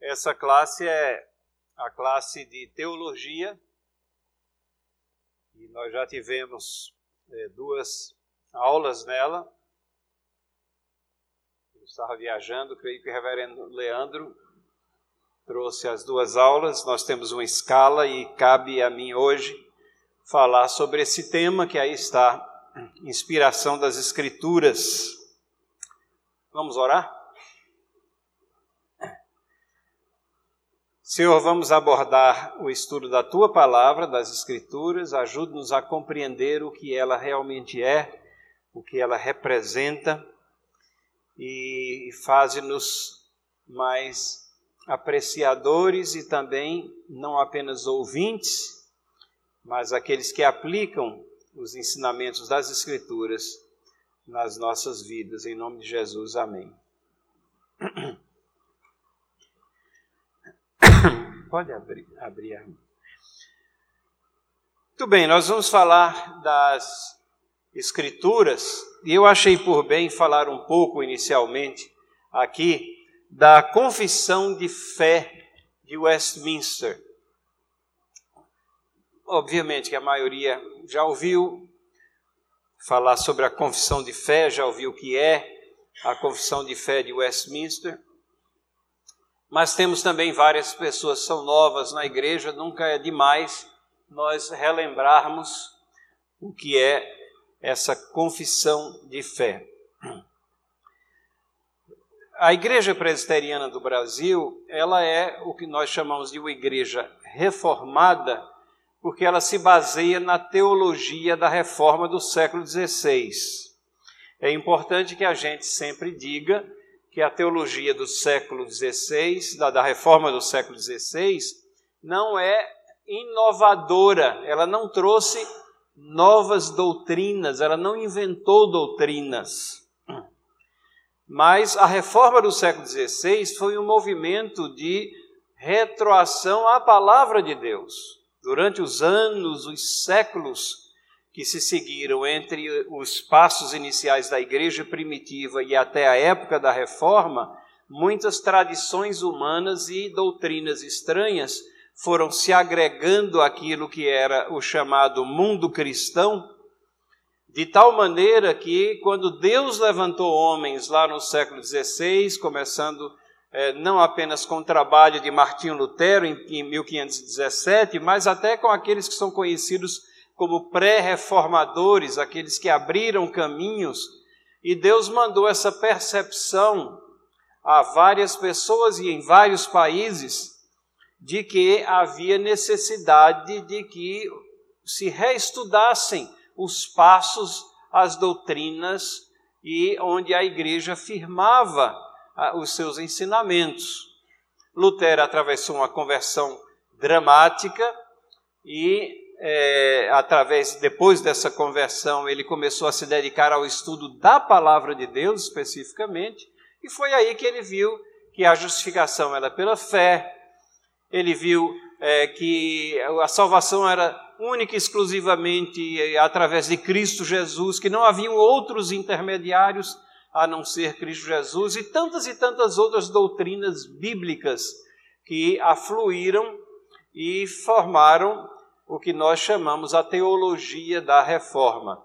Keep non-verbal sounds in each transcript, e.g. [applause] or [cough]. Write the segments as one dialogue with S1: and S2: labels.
S1: Essa classe é a classe de teologia e nós já tivemos é, duas aulas nela. Eu estava viajando, creio que o reverendo Leandro trouxe as duas aulas. Nós temos uma escala e cabe a mim hoje falar sobre esse tema que aí está, inspiração das Escrituras. Vamos orar? Senhor, vamos abordar o estudo da tua palavra, das Escrituras, ajude-nos a compreender o que ela realmente é, o que ela representa e faze-nos mais apreciadores e também não apenas ouvintes, mas aqueles que aplicam os ensinamentos das Escrituras nas nossas vidas. Em nome de Jesus, amém. Pode abrir, abrir. Muito bem, nós vamos falar das Escrituras, e eu achei por bem falar um pouco inicialmente aqui da confissão de fé de Westminster. Obviamente que a maioria já ouviu falar sobre a confissão de fé, já ouviu o que é a confissão de fé de Westminster mas temos também várias pessoas que são novas na igreja, nunca é demais nós relembrarmos o que é essa confissão de fé. A Igreja Presbiteriana do Brasil, ela é o que nós chamamos de uma igreja reformada, porque ela se baseia na teologia da reforma do século XVI. É importante que a gente sempre diga que a teologia do século XVI, da, da reforma do século XVI, não é inovadora, ela não trouxe novas doutrinas, ela não inventou doutrinas. Mas a reforma do século XVI foi um movimento de retroação à palavra de Deus. Durante os anos, os séculos que se seguiram entre os passos iniciais da igreja primitiva e até a época da reforma, muitas tradições humanas e doutrinas estranhas foram se agregando àquilo que era o chamado mundo cristão, de tal maneira que, quando Deus levantou homens lá no século XVI, começando eh, não apenas com o trabalho de Martinho Lutero em, em 1517, mas até com aqueles que são conhecidos como pré-reformadores, aqueles que abriram caminhos, e Deus mandou essa percepção a várias pessoas e em vários países de que havia necessidade de que se reestudassem os passos, as doutrinas e onde a igreja firmava ah, os seus ensinamentos. Lutero atravessou uma conversão dramática e é, através, depois dessa conversão, ele começou a se dedicar ao estudo da palavra de Deus especificamente, e foi aí que ele viu que a justificação era pela fé, ele viu é, que a salvação era única e exclusivamente é, através de Cristo Jesus, que não haviam outros intermediários a não ser Cristo Jesus, e tantas e tantas outras doutrinas bíblicas que afluíram e formaram o que nós chamamos a teologia da reforma.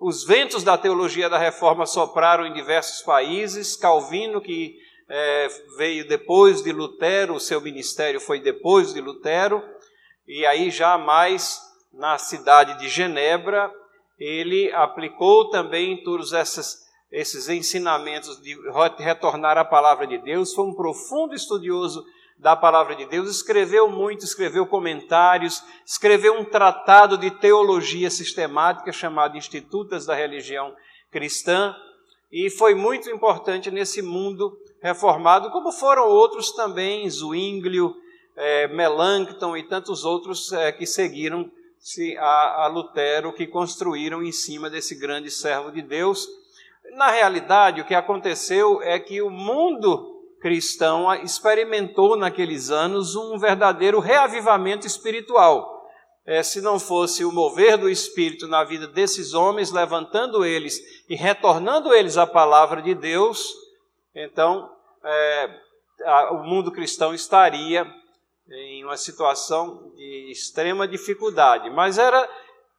S1: Os ventos da teologia da reforma sopraram em diversos países. Calvino, que é, veio depois de Lutero, o seu ministério foi depois de Lutero, e aí já mais na cidade de Genebra, ele aplicou também todos esses, esses ensinamentos de retornar à palavra de Deus. Foi um profundo estudioso da palavra de Deus, escreveu muito, escreveu comentários, escreveu um tratado de teologia sistemática chamado Institutas da Religião Cristã, e foi muito importante nesse mundo reformado, como foram outros também, Zwinglio, é, Melanchthon e tantos outros é, que seguiram a, a Lutero, que construíram em cima desse grande servo de Deus. Na realidade, o que aconteceu é que o mundo cristão experimentou naqueles anos um verdadeiro reavivamento espiritual. É, se não fosse o mover do Espírito na vida desses homens, levantando eles e retornando eles à palavra de Deus, então é, o mundo cristão estaria em uma situação de extrema dificuldade. Mas era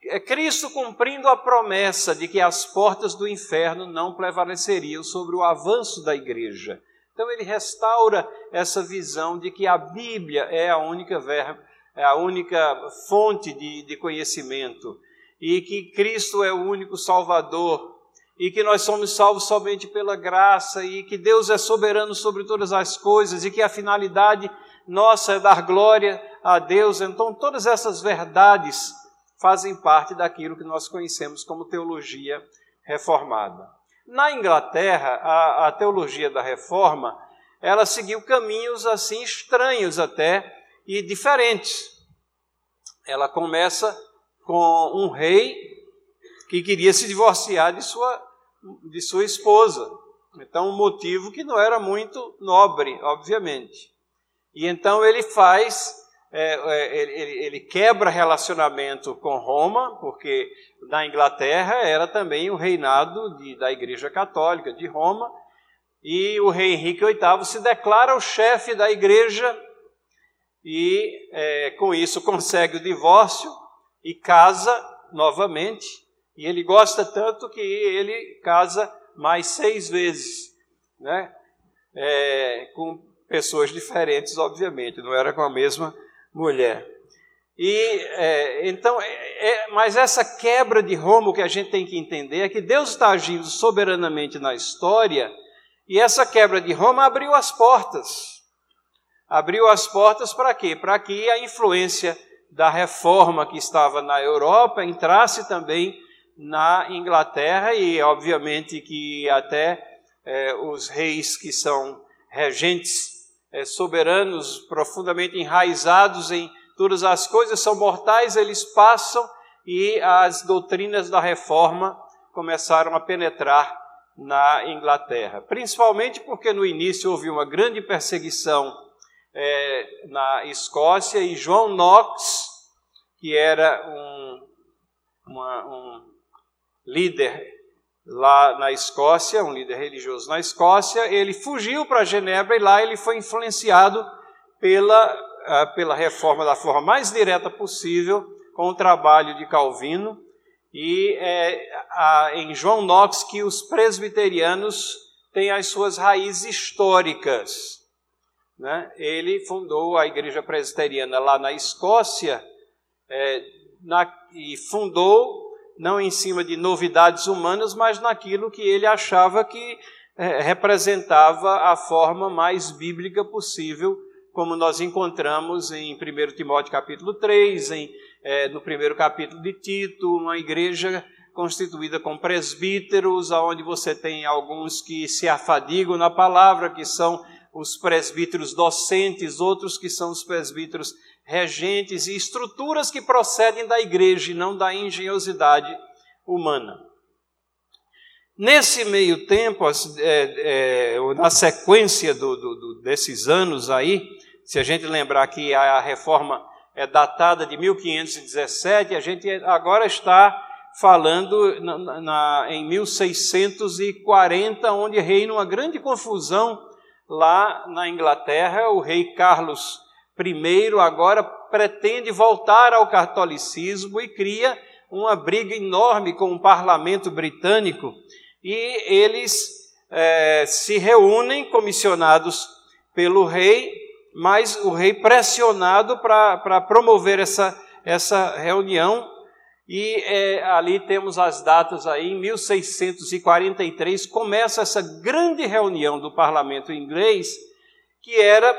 S1: é Cristo cumprindo a promessa de que as portas do inferno não prevaleceriam sobre o avanço da igreja. Então ele restaura essa visão de que a Bíblia é a única verba, é a única fonte de, de conhecimento e que Cristo é o único Salvador e que nós somos salvos somente pela graça e que Deus é soberano sobre todas as coisas e que a finalidade nossa é dar glória a Deus. Então, todas essas verdades fazem parte daquilo que nós conhecemos como teologia reformada. Na Inglaterra, a, a teologia da reforma, ela seguiu caminhos assim estranhos até e diferentes. Ela começa com um rei que queria se divorciar de sua, de sua esposa. Então, um motivo que não era muito nobre, obviamente. E então ele faz, é, é, ele, ele, quebra relacionamento com Roma, porque na Inglaterra era também o reinado de, da Igreja Católica de Roma, e o rei Henrique VIII se declara o chefe da igreja e é, com isso consegue o divórcio e casa novamente. E ele gosta tanto que ele casa mais seis vezes, né? É, com pessoas diferentes, obviamente, não era com a mesma mulher. E é, então, é, é, mas essa quebra de Roma, o que a gente tem que entender é que Deus está agindo soberanamente na história, e essa quebra de Roma abriu as portas. Abriu as portas para quê? Para que a influência da reforma que estava na Europa entrasse também na Inglaterra, e obviamente que até é, os reis que são regentes é, soberanos, profundamente enraizados em todas as coisas, são mortais, eles passam e as doutrinas da reforma começaram a penetrar na Inglaterra. Principalmente porque no início houve uma grande perseguição é, na Escócia e João Knox, que era um, uma, um líder lá na Escócia, um líder religioso na Escócia, ele fugiu para Genebra e lá ele foi influenciado pela, ah, pela reforma da forma mais direta possível, com o trabalho de Calvino, e é a, em João Knox que os presbiterianos têm as suas raízes históricas. Né? Ele fundou a igreja presbiteriana lá na Escócia é, na, e fundou não em cima de novidades humanas, mas naquilo que ele achava que é, representava a forma mais bíblica possível, como nós encontramos em 1 Timóteo capítulo 3, em, é, no primeiro capítulo de Tito, uma igreja constituída com presbíteros, onde você tem alguns que se afadigam na palavra, que são os presbíteros docentes, outros que são os presbíteros regentes e estruturas que procedem da igreja e não da engenhosidade humana. Nesse meio tempo, é, é, na sequência do, do, desses anos aí, se a gente lembrar que a reforma é datada de 1517, a gente agora está falando na, na, em 1640, onde reina uma grande confusão lá na Inglaterra. O rei Carlos primeiro agora pretende voltar ao catolicismo e cria uma briga enorme com o parlamento britânico. E eles é, se reúnem comissionados pelo rei, mas o rei pressionado para promover essa, essa reunião. E é, ali temos as datas aí, em 1643 começa essa grande reunião do parlamento inglês que era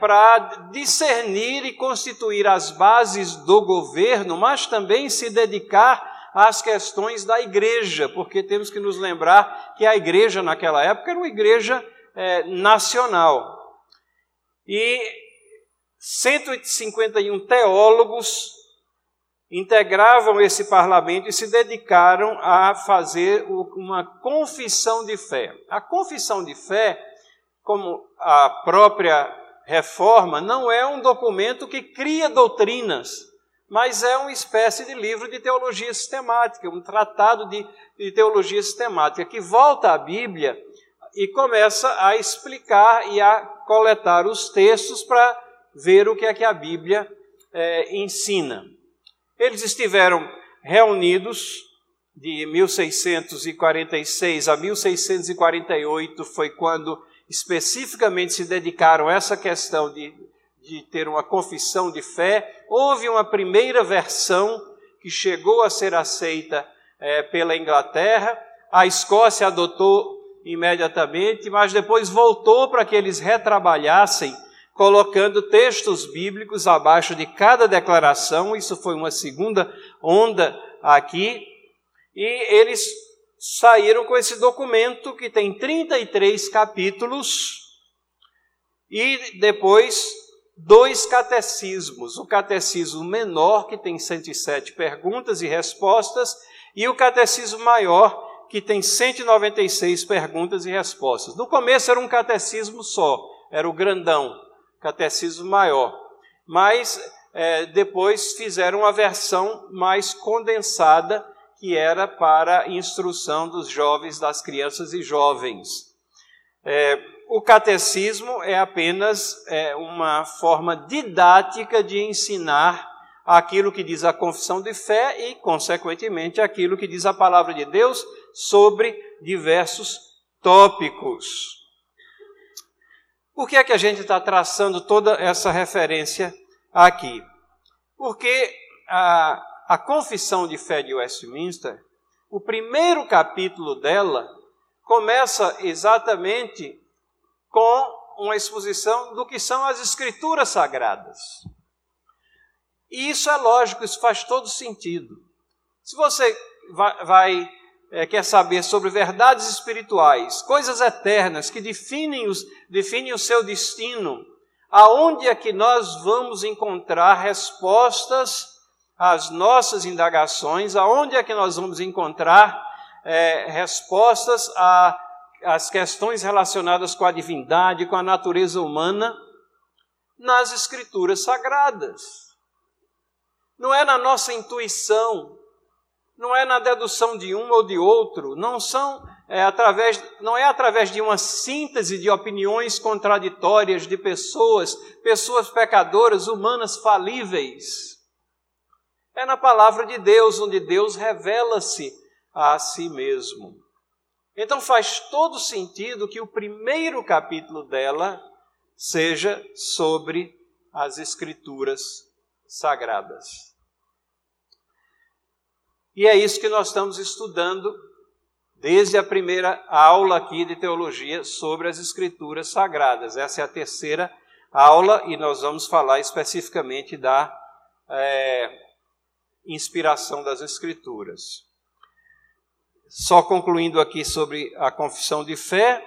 S1: para discernir e constituir as bases do governo, mas também se dedicar às questões da igreja, porque temos que nos lembrar que a igreja naquela época era uma igreja é, nacional. E 151 teólogos integravam esse parlamento e se dedicaram a fazer uma confissão de fé. A confissão de fé, como a própria reforma não é um documento que cria doutrinas, mas é uma espécie de livro de teologia sistemática, um tratado de, de teologia sistemática, que volta à Bíblia e começa a explicar e a coletar os textos para ver o que é que a Bíblia é, ensina. Eles estiveram reunidos de 1646 a 1648, foi quando especificamente se dedicaram a essa questão de, de ter uma confissão de fé. Houve uma primeira versão que chegou a ser aceita é, pela Inglaterra, a Escócia adotou imediatamente, mas depois voltou para que eles retrabalhassem colocando textos bíblicos abaixo de cada declaração. Isso foi uma segunda onda aqui. E eles saíram com esse documento que tem 33 capítulos e depois dois catecismos. O catecismo menor, que tem 107 perguntas e respostas, e o catecismo maior, que tem 196 perguntas e respostas. No começo era um catecismo só, era o grandão catecismo maior. Mas é, depois fizeram uma versão mais condensada, que era para instrução dos jovens, das crianças e jovens. É, o catecismo é apenas é, uma forma didática de ensinar aquilo que diz a confissão de fé e, consequentemente, aquilo que diz a palavra de Deus sobre diversos tópicos. Por que é que a gente está traçando toda essa referência aqui? Porque a, a Confissão de Fé de Westminster, o primeiro capítulo dela, começa exatamente com uma exposição do que são as Escrituras Sagradas. E isso é lógico, isso faz todo sentido. Se você vai, vai é, quer saber sobre verdades espirituais, coisas eternas que definem, os, definem o seu destino, aonde é que nós vamos encontrar respostas às nossas indagações, aonde é que nós vamos encontrar é, respostas às questões relacionadas com a divindade, com a natureza humana, nas Escrituras Sagradas. Não é na nossa intuição, não é na dedução de um ou de outro, não são é, através, não é através de uma síntese de opiniões contraditórias de pessoas, pessoas pecadoras, humanas falíveis. É na palavra de Deus, onde Deus revela-se a si mesmo. Então faz todo sentido que o primeiro capítulo dela seja sobre as Escrituras sagradas. E é isso que nós estamos estudando desde a primeira aula aqui de teologia sobre as Escrituras Sagradas. Essa é a terceira aula e nós vamos falar especificamente da é, inspiração das Escrituras. Só concluindo aqui sobre a confissão de fé,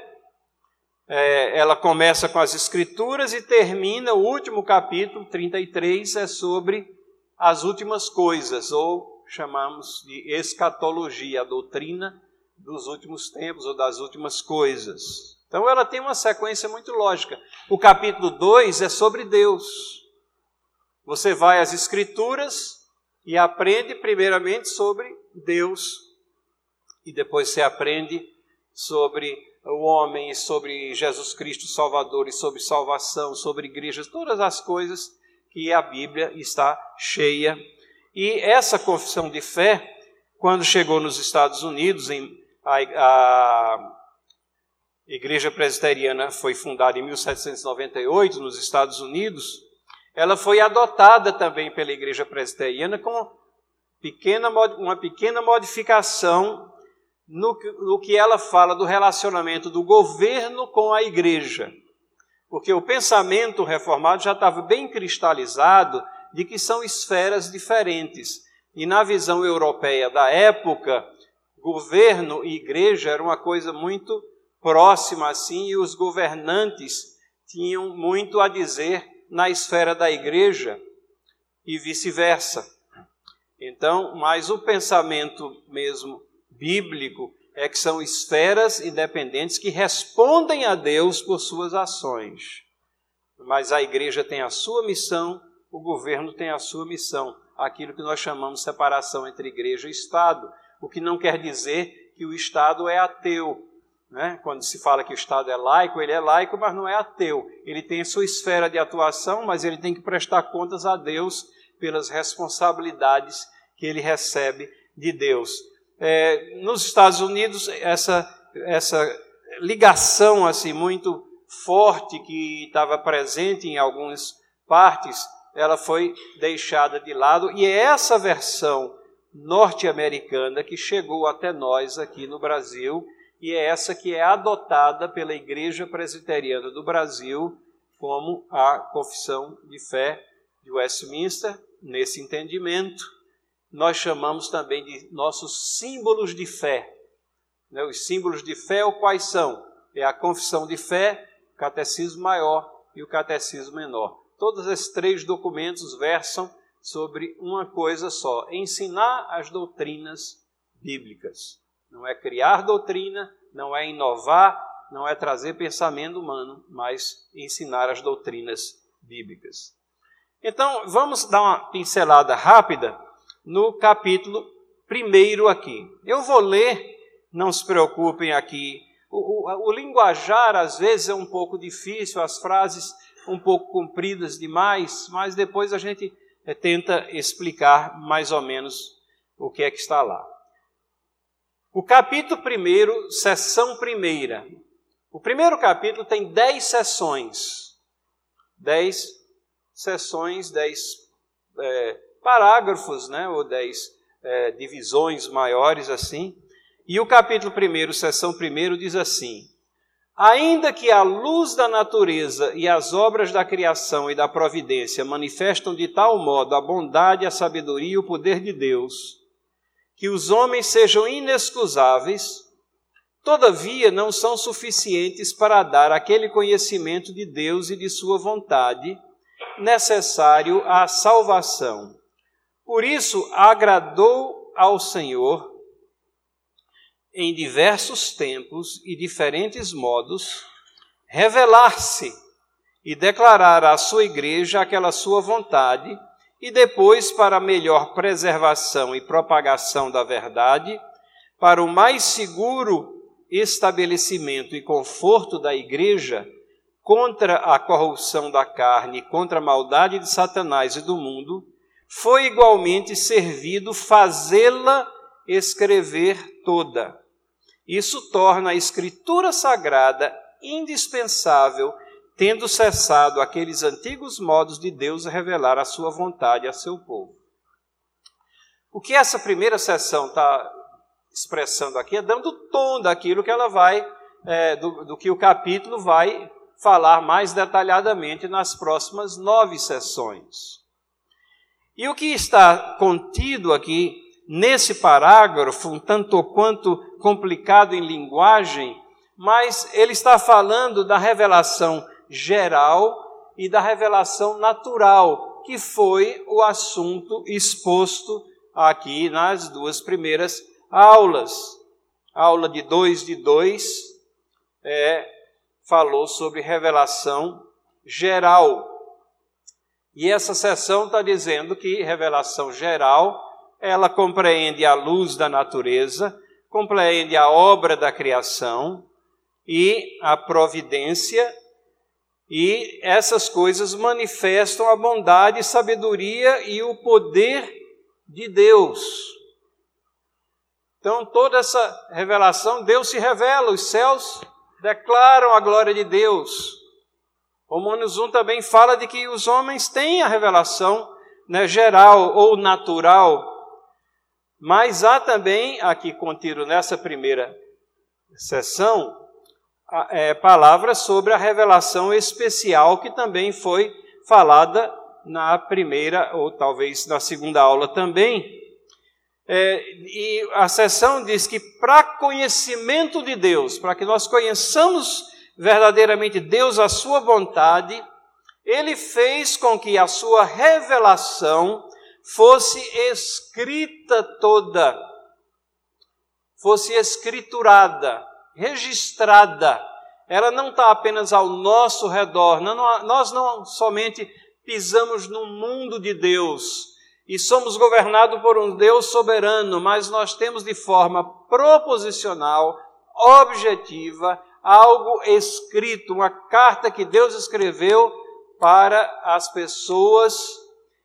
S1: é, ela começa com as Escrituras e termina, o último capítulo, 33, é sobre as últimas coisas, ou chamamos de escatologia, a doutrina dos últimos tempos ou das últimas coisas. Então ela tem uma sequência muito lógica. O capítulo 2 é sobre Deus. Você vai às Escrituras e aprende primeiramente sobre Deus, e depois você aprende sobre o homem, e sobre Jesus Cristo Salvador, e sobre salvação, sobre igrejas, todas as coisas que a Bíblia está cheia. E essa confissão de fé, quando chegou nos Estados Unidos, em, a, a Igreja Presbiteriana foi fundada em 1798 nos Estados Unidos, ela foi adotada também pela Igreja Presbiteriana com pequena, uma pequena modificação no, no que ela fala do relacionamento do governo com a igreja. Porque o pensamento reformado já estava bem cristalizado de que são esferas diferentes. E na visão europeia da época, governo e igreja era uma coisa muito próxima assim, e os governantes tinham muito a dizer na esfera da igreja e vice-versa. Então, mas o pensamento mesmo bíblico é que são esferas independentes que respondem a Deus por suas ações. Mas a igreja tem a sua missão o governo tem a sua missão, aquilo que nós chamamos de separação entre igreja e Estado, o que não quer dizer que o Estado é ateu, Né? Quando se fala que o Estado é laico, ele é laico, mas não é ateu. Ele tem sua esfera de atuação, mas ele tem que prestar contas a Deus pelas responsabilidades que ele recebe de Deus. É, nos Estados Unidos, essa, essa ligação assim muito forte que estava presente em algumas partes, ela foi deixada de lado, e é essa versão norte-americana que chegou até nós aqui no Brasil e é essa que é adotada pela Igreja Presbiteriana do Brasil como a confissão de fé de Westminster, nesse entendimento. Nós chamamos também de nossos símbolos de fé. Né, os símbolos de fé, quais são? É a confissão de fé, o catecismo maior e o catecismo menor. Todos esses três documentos versam sobre uma coisa só: ensinar as doutrinas bíblicas. Não é criar doutrina, não é inovar, não é trazer pensamento humano, mas ensinar as doutrinas bíblicas. Então, vamos dar uma pincelada rápida no capítulo primeiro aqui. Eu vou ler, não se preocupem aqui. O, o, o linguajar às vezes é um pouco difícil, as frases um pouco compridas demais, mas depois a gente é, tenta explicar mais ou menos o que é que está lá. O capítulo primeiro, sessão primeira. O primeiro capítulo tem dez sessões. Dez sessões, dez é, parágrafos, né, ou dez é, divisões maiores assim. E o capítulo primeiro, sessão primeiro, diz assim: Ainda que a luz da natureza e as obras da criação e da providência manifestam de tal modo a bondade, a sabedoria e o poder de Deus, que os homens sejam inexcusáveis, todavia não são suficientes para dar aquele conhecimento de Deus e de Sua vontade necessário à salvação. Por isso, agradou ao Senhor, em diversos tempos e diferentes modos, revelar-se e declarar à sua igreja aquela sua vontade e depois, para melhor preservação e propagação da verdade, para o mais seguro estabelecimento e conforto da igreja contra a corrupção da carne, contra a maldade de Satanás e do mundo, foi igualmente servido fazê-la escrever toda. Isso torna a Escritura Sagrada indispensável tendo cessado aqueles antigos modos de Deus revelar a sua vontade a seu povo. O que essa primeira sessão está expressando aqui é dando tom daquilo que ela vai, é, do, do que o capítulo vai falar mais detalhadamente nas próximas nove sessões. E o que está contido aqui nesse parágrafo, um tanto quanto complicado em linguagem, mas ele está falando da revelação geral e da revelação natural, que foi o assunto exposto aqui nas duas primeiras aulas. A aula de 2 de 2 é, falou sobre revelação geral. E essa sessão está dizendo que revelação geral, ela compreende a luz da natureza, compreende a obra da criação e a providência e essas coisas manifestam a bondade, sabedoria e o poder de Deus. Então, toda essa revelação, Deus se revela, os céus declaram a glória de Deus. Romanos 1 também fala de que os homens têm a revelação né, geral ou natural, mas há também, aqui contido nessa primeira sessão, é, palavras sobre a revelação especial que também foi falada na primeira ou talvez na segunda aula também. É, e a sessão diz que para conhecimento de Deus, para que nós conheçamos verdadeiramente Deus, a sua vontade, ele fez com que a sua revelação fosse escrita toda, fosse escriturada, registrada. Ela não está apenas ao nosso redor. Não, nós não somente pisamos no mundo de Deus e somos governados por um Deus soberano, mas nós temos de forma proposicional objetiva, algo escrito, uma carta que Deus escreveu para as pessoas,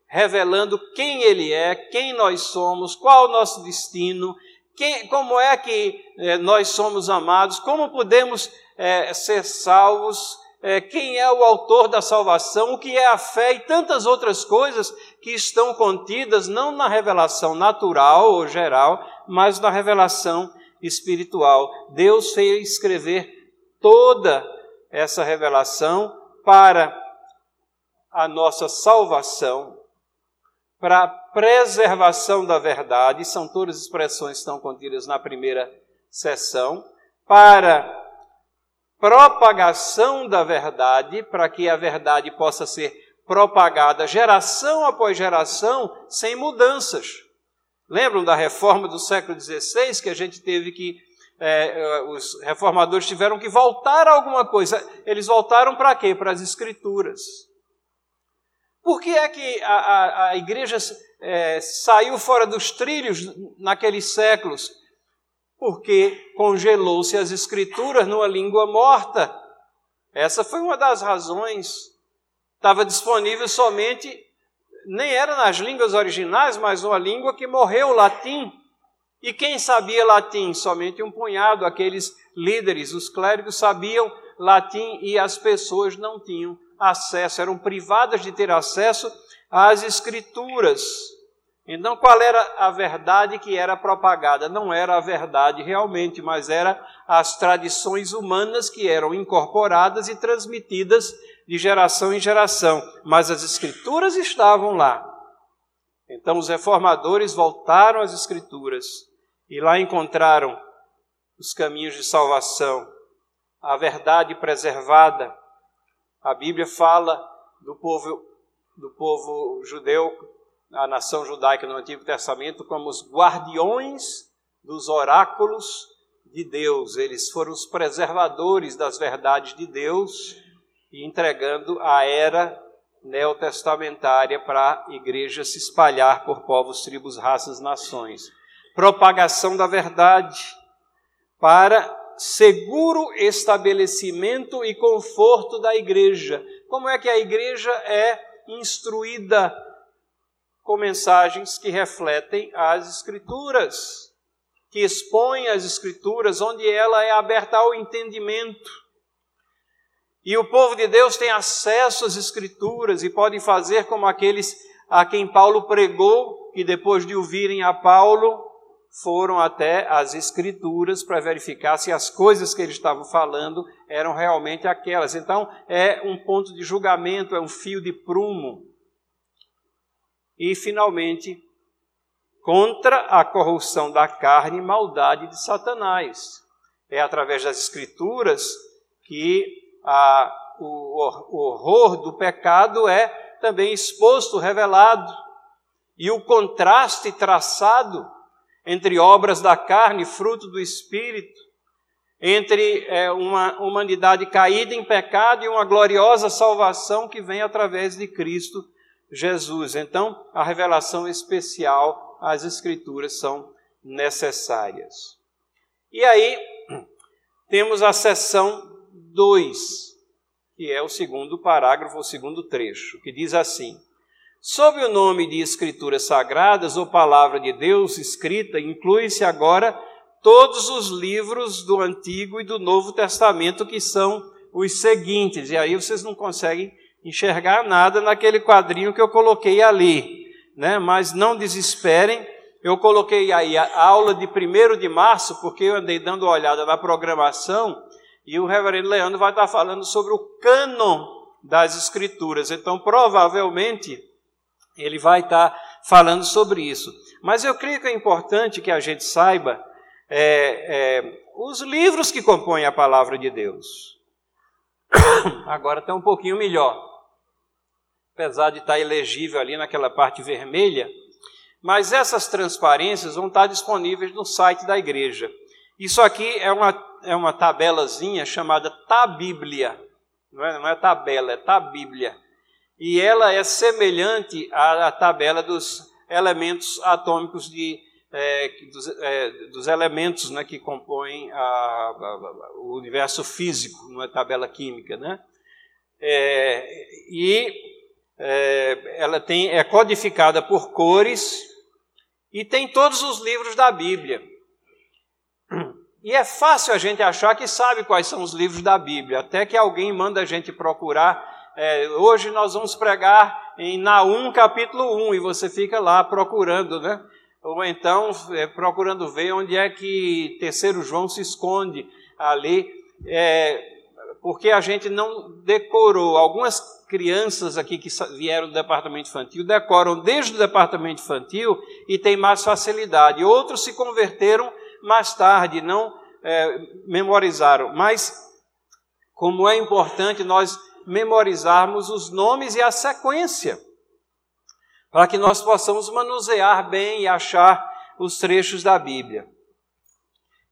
S1: revelando quem Ele é, quem nós somos, qual o nosso destino, quem, como é que eh, nós somos amados, como podemos eh, ser salvos, eh, quem é o autor da salvação, o que é a fé? E tantas outras coisas que estão contidas não na revelação natural ou geral, mas na revelação espiritual. Deus fez escrever toda essa revelação para a nossa salvação, para preservação da verdade, são todas expressões que estão contidas na primeira sessão, para propagação da verdade, para que a verdade possa ser propagada geração após geração sem mudanças. Lembram da reforma do século XVI que a gente teve que é, os reformadores tiveram que voltar a alguma coisa. Eles voltaram para quê? Para as escrituras. Por que é que a, a, a igreja é, saiu fora dos trilhos naqueles séculos? Porque congelou-se as escrituras numa língua morta. Essa foi uma das razões. Estava disponível somente, nem era nas línguas originais, mas uma língua que morreu, o latim. E quem sabia latim? Somente um punhado, aqueles líderes, os clérigos sabiam latim e as pessoas não tinham acesso, eram privadas de ter acesso às escrituras. Então, qual era a verdade que era propagada? Não era a verdade realmente, mas era as tradições humanas que eram incorporadas e transmitidas de geração em geração. Mas as escrituras estavam lá. Então, os reformadores voltaram às escrituras e lá encontraram os caminhos de salvação, a verdade preservada, a Bíblia fala do povo, do povo judeu, a nação judaica no Antigo Testamento, como os guardiões dos oráculos de Deus. Eles foram os preservadores das verdades de Deus e entregando a era neotestamentária para a igreja se espalhar por povos, tribos, raças, nações. Propagação da verdade para seguro estabelecimento e conforto da igreja. Como é que a igreja é instruída com mensagens que refletem as Escrituras, que expõem as Escrituras, onde ela é aberta ao entendimento. E o povo de Deus tem acesso às Escrituras e pode fazer como aqueles a quem Paulo pregou, que depois de ouvirem a Paulo, foram até as Escrituras para verificar se as coisas que eles estavam falando eram realmente aquelas. Então, é um ponto de julgamento, é um fio de prumo. E, finalmente, contra a corrupção da carne e maldade de Satanás. É através das Escrituras que a, o, o horror do pecado é também exposto, revelado. E o contraste traçado entre obras da carne, fruto do espírito, entre é, uma humanidade caída em pecado e uma gloriosa salvação que vem através de Cristo Jesus. Então, a revelação especial, as Escrituras são necessárias. E aí, temos a seção 2, que é o segundo parágrafo, o segundo trecho, que diz assim: Sob o nome de Escrituras Sagradas ou Palavra de Deus escrita, inclui-se agora todos os livros do Antigo e do Novo Testamento, que são os seguintes. E aí vocês não conseguem enxergar nada naquele quadrinho que eu coloquei ali. Né? Mas não desesperem, eu coloquei aí a aula de 1 de março, porque eu andei dando uma olhada na programação e o reverendo Leandro vai estar falando sobre o cânon das Escrituras. Então, provavelmente ele vai estar falando sobre isso. Mas eu creio que é importante que a gente saiba é, é, os livros que compõem a palavra de Deus. [coughs] Agora está um pouquinho melhor, apesar de estar elegível ali naquela parte vermelha, mas essas transparências vão estar disponíveis no site da igreja. Isso aqui é uma, é uma tabelazinha chamada Tabíblia. Não é, não é tabela, é Tabíblia e ela é semelhante à, à tabela dos elementos atômicos de é, dos, é, dos, elementos né, que compõem a, a, o universo físico, numa tabela química. Né? É, e é, ela tem, é codificada por cores e tem todos os livros da Bíblia. E é fácil a gente achar que sabe quais são os livros da Bíblia, até que alguém manda a gente procurar. É, hoje nós vamos pregar em Naum capítulo 1 e você fica lá procurando, né? Ou então é, procurando ver onde é que terceiro João se esconde ali. É, porque a gente não decorou. Algumas crianças aqui que vieram do departamento infantil decoram desde o departamento infantil e têm mais facilidade. Outros se converteram mais tarde, não é, memorizaram. Mas, como é importante nós memorizarmos os nomes e a sequência, para que nós possamos manusear bem e achar os trechos da Bíblia.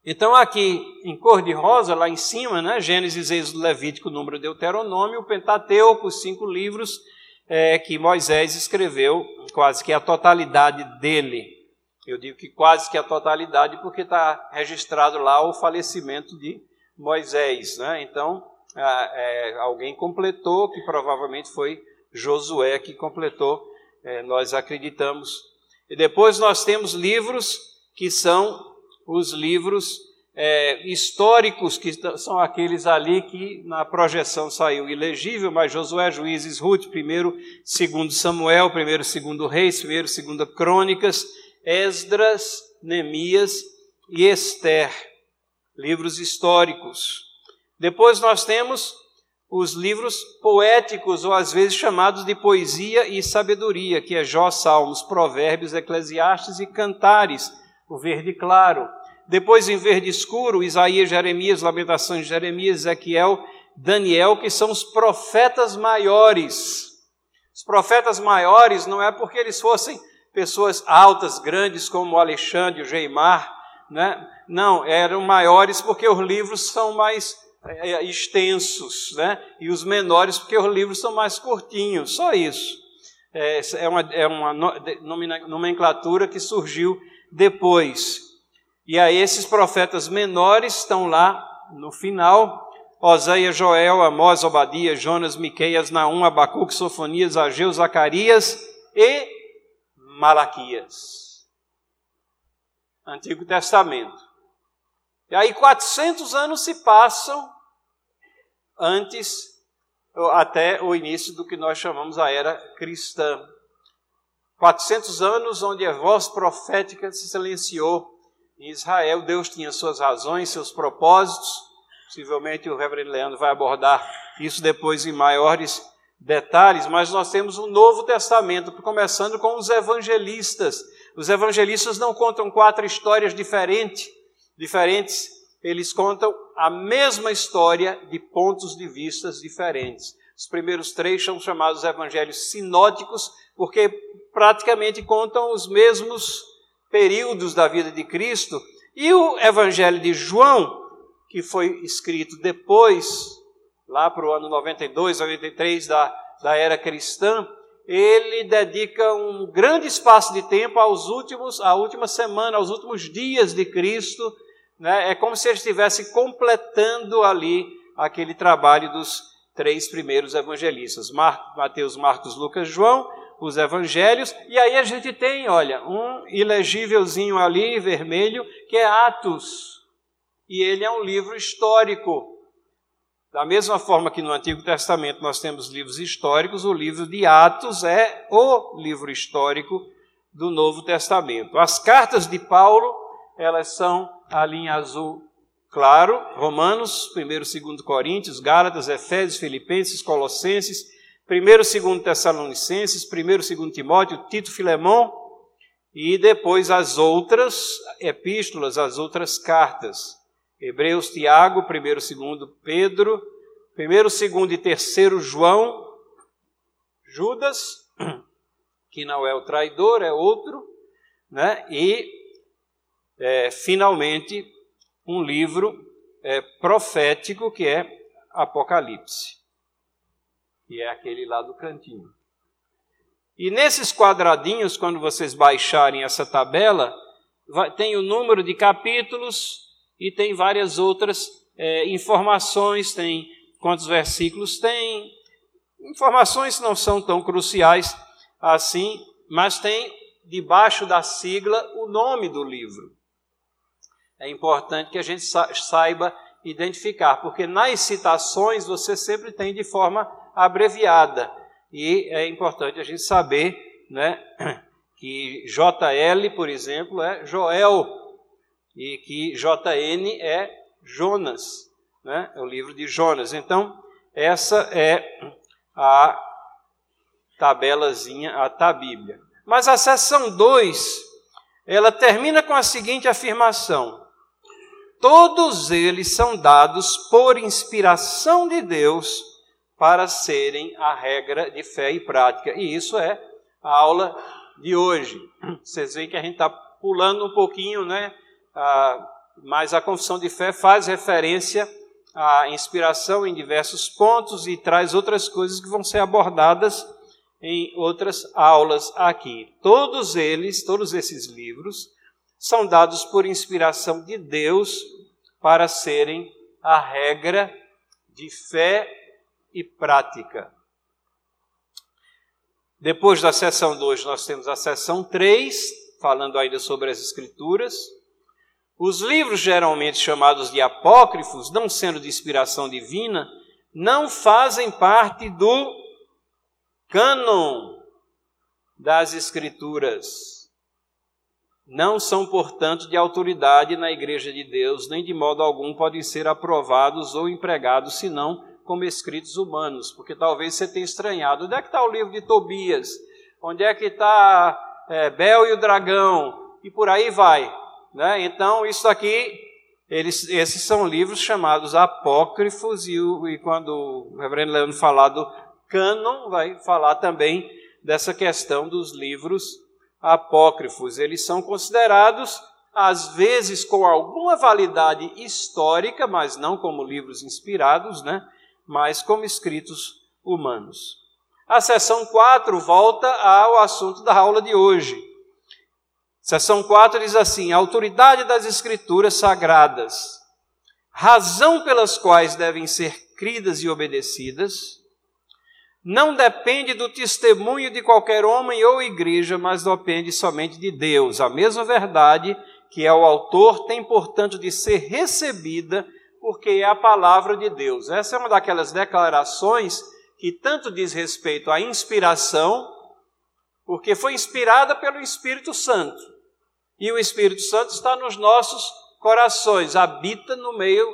S1: Então, aqui em cor de rosa, lá em cima, né, Gênesis, Êxodo, Levítico, Número, Deuteronômio, o Pentateuco, os cinco livros é, que Moisés escreveu, quase que a totalidade dele. Eu digo que quase que a totalidade, porque está registrado lá o falecimento de Moisés. Né? Então, é, alguém completou, que provavelmente foi Josué que completou, é, nós acreditamos. E depois nós temos livros que são os livros é, históricos, que são aqueles ali que na projeção saiu ilegível, mas Josué, Juízes, Ruth, primeiro, segundo Samuel, primeiro, segundo Reis, primeiro, segundo Crônicas, Esdras, Neemias e Esther, livros históricos. Depois nós temos os livros poéticos, ou às vezes chamados de poesia e sabedoria, que é Jó, Salmos, Provérbios, Eclesiastes e Cantares, o verde claro. Depois, em verde escuro, Isaías, Jeremias, Lamentações de Jeremias, Ezequiel, Daniel, que são os profetas maiores. Os profetas maiores não é porque eles fossem pessoas altas, grandes, como Alexandre, o Geimar, né? não, eram maiores porque os livros são mais extensos, né? e os menores porque os livros são mais curtinhos, só isso. É, é uma, é uma nomenclatura que surgiu depois. E aí esses profetas menores estão lá no final, Oséias, Joel, Amós, Obadias, Jonas, Miqueias, Naum, Abacuque, Sofonias, Ageu, Zacarias e Malaquias. Antigo Testamento. E aí 400 anos se passam antes até o início do que nós chamamos a era cristã. 400 anos onde a voz profética se silenciou. Em Israel, Deus tinha suas razões, seus propósitos. Possivelmente o reverendo Leandro vai abordar isso depois em maiores detalhes, mas nós temos um Novo Testamento, começando com os evangelistas. Os evangelistas não contam quatro histórias diferentes, diferentes, eles contam a mesma história de pontos de vistas diferentes. Os primeiros três são chamados evangelhos sinóticos, porque praticamente contam os mesmos períodos da vida de Cristo. E o Evangelho de João, que foi escrito depois, lá para o ano 92, 93 da, da era cristã, ele dedica um grande espaço de tempo aos últimos, à última semana, aos últimos dias de Cristo. Né? É como se ele estivesse completando ali aquele trabalho dos três primeiros evangelistas: Mar Mateus, Marcos, Lucas, João os evangelhos, e aí a gente tem, olha, um ilegívelzinho ali, vermelho, que é Atos. E ele é um livro histórico. Da mesma forma que no Antigo Testamento nós temos livros históricos, o livro de Atos é o livro histórico do Novo Testamento. As cartas de Paulo, elas são a linha azul claro, Romanos, 1 e 2 Coríntios, Gálatas, Efésios, Filipenses, Colossenses, Primeiro e segundo Tessalonicenses, primeiro e segundo Timóteo, Tito Filemão e depois as outras epístolas, as outras cartas. Hebreus, Tiago, primeiro e segundo Pedro, primeiro, segundo e terceiro João, Judas, [clears throat] que não é o traidor, é outro, né? E é, finalmente um livro é, profético que é Apocalipse que é aquele lá do cantinho. E nesses quadradinhos, quando vocês baixarem essa tabela, tem o número de capítulos e tem várias outras é, informações, tem quantos versículos tem. Informações não são tão cruciais assim, mas tem debaixo da sigla o nome do livro. É importante que a gente saiba identificar, porque nas citações você sempre tem de forma abreviada. E é importante a gente saber né, [clears throat] que JL, por exemplo, é Joel, e que JN é Jonas, né, é o livro de Jonas. Então, essa é a tabelazinha, a tabíblia. Mas a seção 2, ela termina com a seguinte afirmação: Todos eles são dados por inspiração de Deus para serem a regra de fé e prática. E isso é a aula de hoje. Vocês veem que a gente está pulando um pouquinho, né? Ah, mas a confissão de fé faz referência à inspiração em diversos pontos e traz outras coisas que vão ser abordadas em outras aulas aqui. Todos eles, todos esses livros, são dados por inspiração de Deus para serem a regra de fé e prática. Depois da sessão 2, nós temos a sessão 3, falando ainda sobre as Escrituras. Os livros, geralmente chamados de apócrifos, não sendo de inspiração divina, não fazem parte do cânon das Escrituras não são, portanto, de autoridade na Igreja de Deus, nem de modo algum podem ser aprovados ou empregados, senão como escritos humanos, porque talvez você tenha estranhado. Onde é que está o livro de Tobias? Onde é que está é, Bel e o dragão? E por aí vai. Né? Então, isso aqui, eles, esses são livros chamados apócrifos, e, e quando o reverendo Leandro falar do cânon, vai falar também dessa questão dos livros apócrifos. Eles são considerados, às vezes, com alguma validade histórica, mas não como livros inspirados, né? mas como escritos humanos. A seção 4 volta ao assunto da aula de hoje. Seção 4 diz assim: a autoridade das escrituras sagradas, razão pelas quais devem ser cridas e obedecidas, não depende do testemunho de qualquer homem ou igreja, mas depende somente de Deus. A mesma verdade que é o autor tem, portanto, de ser recebida, porque é a palavra de Deus. Essa é uma daquelas declarações que tanto diz respeito à inspiração, porque foi inspirada pelo Espírito Santo. E o Espírito Santo está nos nossos corações, habita no meio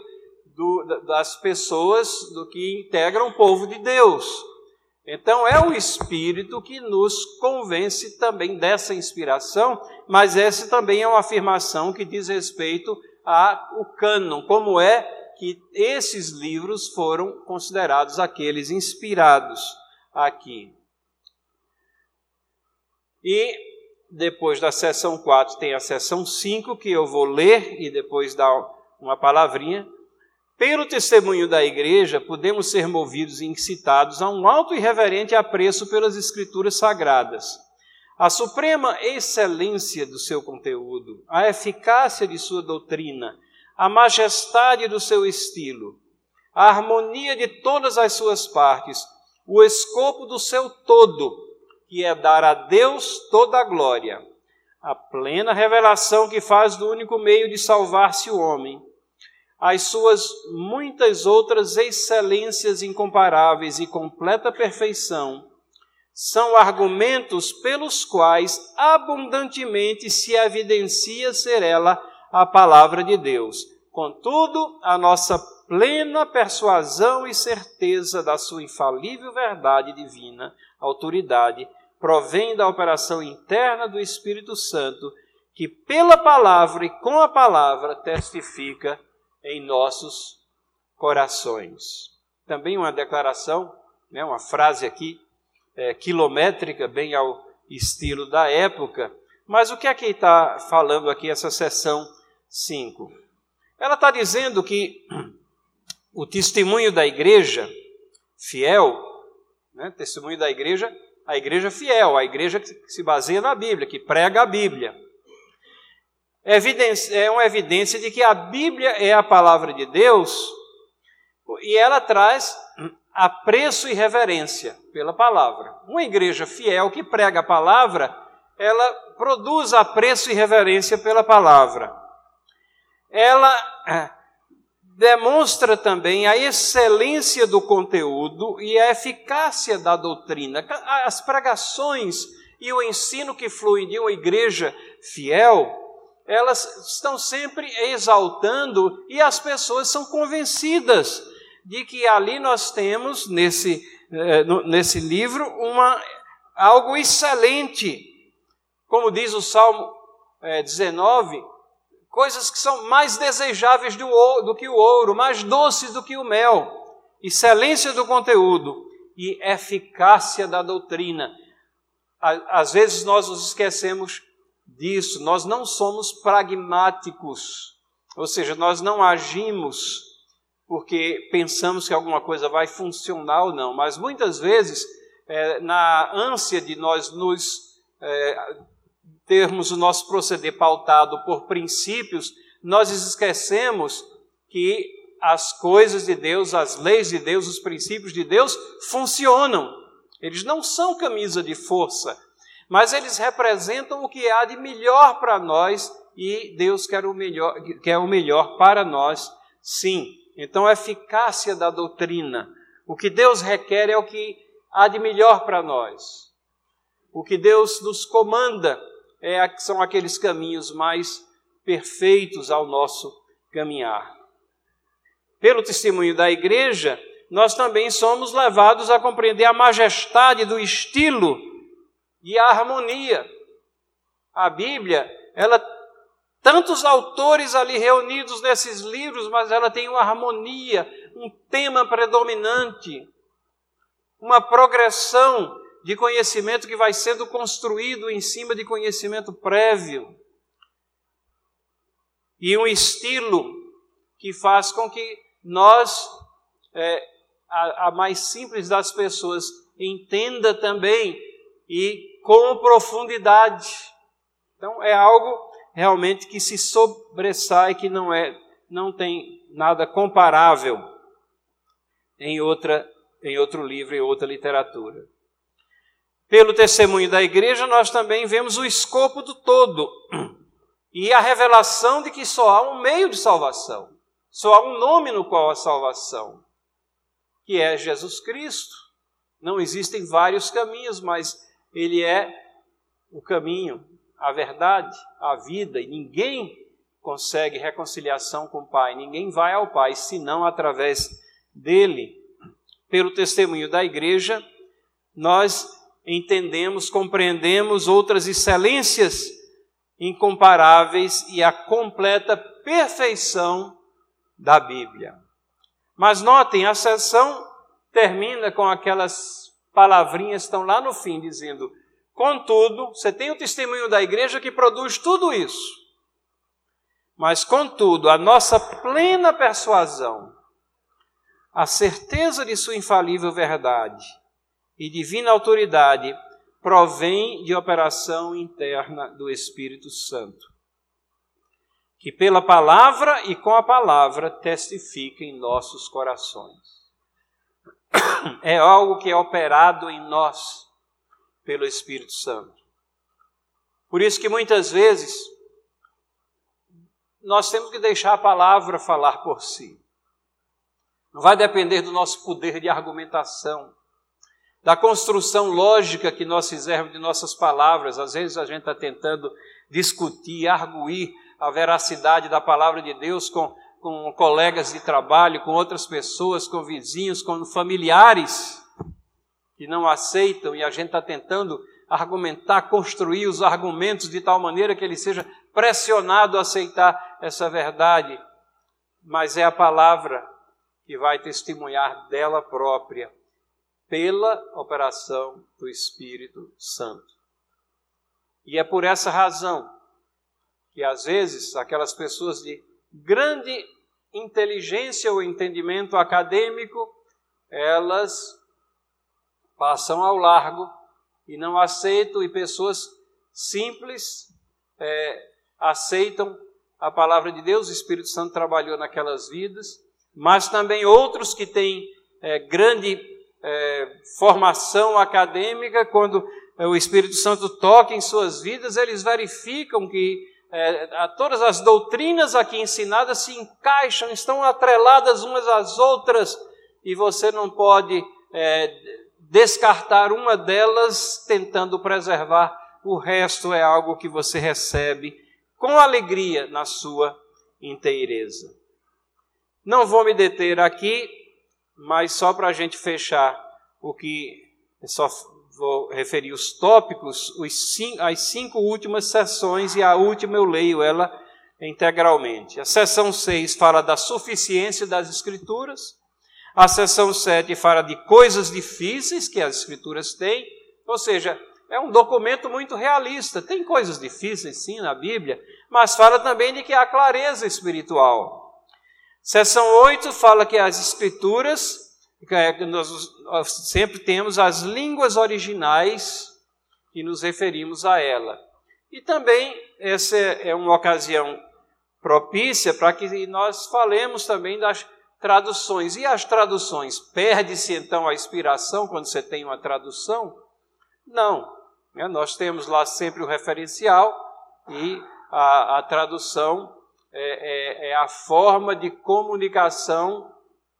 S1: do, das pessoas do que integram o povo de Deus. Então é o Espírito que nos convence também dessa inspiração, mas essa também é uma afirmação que diz respeito ao cânon, como é que esses livros foram considerados aqueles inspirados aqui. E depois da sessão 4 tem a sessão 5, que eu vou ler e depois dar uma palavrinha pelo testemunho da igreja, podemos ser movidos e incitados a um alto e reverente apreço pelas Escrituras sagradas. A suprema excelência do seu conteúdo, a eficácia de sua doutrina, a majestade do seu estilo, a harmonia de todas as suas partes, o escopo do seu todo, que é dar a Deus toda a glória, a plena revelação que faz do único meio de salvar-se o homem as suas muitas outras excelências incomparáveis e completa perfeição, são argumentos pelos quais abundantemente se evidencia ser ela a palavra de Deus. Contudo, a nossa plena persuasão e certeza da sua infalível verdade divina, autoridade, provém da operação interna do Espírito Santo, que pela palavra e com a palavra testifica em nossos corações. Também uma declaração, né, uma frase aqui, é, quilométrica, bem ao estilo da época, mas o que é que está falando aqui essa seção 5? Ela está dizendo que o testemunho da igreja fiel, né, testemunho da igreja, a igreja fiel, a igreja que se baseia na Bíblia, que prega a Bíblia. É uma evidência de que a Bíblia é a palavra de Deus e ela traz apreço e reverência pela palavra. Uma igreja fiel que prega a palavra, ela produz apreço e reverência pela palavra. Ela é, demonstra também a excelência do conteúdo e a eficácia da doutrina. As pregações e o ensino que flui de uma igreja fiel, elas estão sempre exaltando e as pessoas são convencidas de que ali nós temos, nesse, eh, nesse livro, uma, algo excelente. Como diz o Salmo 19, eh, coisas que são mais desejáveis do, do que o ouro, mais doces do que o mel, excelência do conteúdo e eficácia da doutrina. Às vezes nós nos esquecemos disso, nós não somos pragmáticos, ou seja, nós não agimos porque pensamos que alguma coisa vai funcionar ou não, mas muitas vezes, é, na ânsia de nós nos é, termos o nosso proceder pautado por princípios, nós esquecemos que as coisas de Deus, as leis de Deus, os princípios de Deus funcionam. Eles não são camisa de força, mas eles representam o que há de melhor para nós e Deus quer o melhor, quer o melhor para nós, sim. Então, a eficácia da doutrina. O que Deus requer é o que há de melhor para nós. O que Deus nos comanda é, são aqueles caminhos mais perfeitos ao nosso caminhar. Pelo testemunho da igreja, nós também somos levados a compreender a majestade do estilo e a harmonia. A Bíblia, ela Tantos autores ali reunidos nesses livros, mas ela tem uma harmonia, um tema predominante, uma progressão de conhecimento que vai sendo construído em cima de conhecimento prévio. E um estilo que faz com que nós, é, a, a mais simples das pessoas, entenda também e com profundidade. Então, é algo realmente que se sobressai, que não é, não tem nada comparável em outra, em outro livro, em outra literatura. Pelo testemunho da igreja, nós também vemos o escopo do todo e a revelação de que só há um meio de salvação, só há um nome no qual há salvação, que é Jesus Cristo. Não existem vários caminhos, mas Ele é o caminho, a verdade, a vida, e ninguém consegue reconciliação com o Pai, ninguém vai ao Pai senão através dele. Pelo testemunho da igreja, nós entendemos, compreendemos outras excelências incomparáveis e a completa perfeição da Bíblia. Mas notem, a sessão termina com aquelas palavrinhas estão lá no fim, dizendo: Contudo, você tem o testemunho da igreja que produz tudo isso. Mas, contudo, a nossa plena persuasão, a certeza de sua infalível verdade e divina autoridade provém de operação interna do Espírito Santo, que pela palavra e com a palavra testifica em nossos corações. [coughs] É algo que é operado em nós pelo Espírito Santo. Por isso que muitas vezes nós temos que deixar a palavra falar por si. Não vai depender do nosso poder de argumentação, da construção lógica que nós fizermos de nossas palavras. Às vezes a gente está tentando discutir, arguir a veracidade da palavra de Deus com, com colegas de trabalho, com outras pessoas, com vizinhos, com familiares que não aceitam e a gente está tentando argumentar, construir os argumentos de tal maneira que ele seja pressionado a aceitar essa verdade. Mas é a palavra que vai testemunhar dela própria pela operação do Espírito Santo. E é por essa razão que às vezes aquelas pessoas de grande inteligência ou entendimento acadêmico, elas passam ao largo e não aceitam, e pessoas simples, é, aceitam a palavra de Deus, o Espírito Santo trabalhou naquelas vidas, mas também outros que têm é, grande é, formação acadêmica, quando é, o Espírito Santo toca em suas vidas, eles verificam que é, todas as doutrinas aqui ensinadas se encaixam, estão atreladas umas às outras, e você não pode é, descartar uma delas tentando preservar o resto, é algo que você recebe com alegria na sua inteireza. Não vou me deter aqui, mas só para a gente fechar o que só vou referir os tópicos, os cinco, as cinco últimas sessões e a última eu leio ela integralmente. A sessão 6 fala da suficiência das Escrituras, a sessão 7 fala de coisas difíceis que as Escrituras têm, ou seja, é um documento muito realista. Tem coisas difíceis, sim, na Bíblia, mas fala também de que há clareza espiritual. Seção 8 fala que as Escrituras nós sempre temos as línguas originais e nos referimos a ela. E também essa é uma ocasião propícia para que nós falemos também das traduções. E as traduções? Perde-se então a inspiração quando você tem uma tradução? Não. Né? Nós temos lá sempre o referencial e a, a tradução é, é, é a forma de comunicação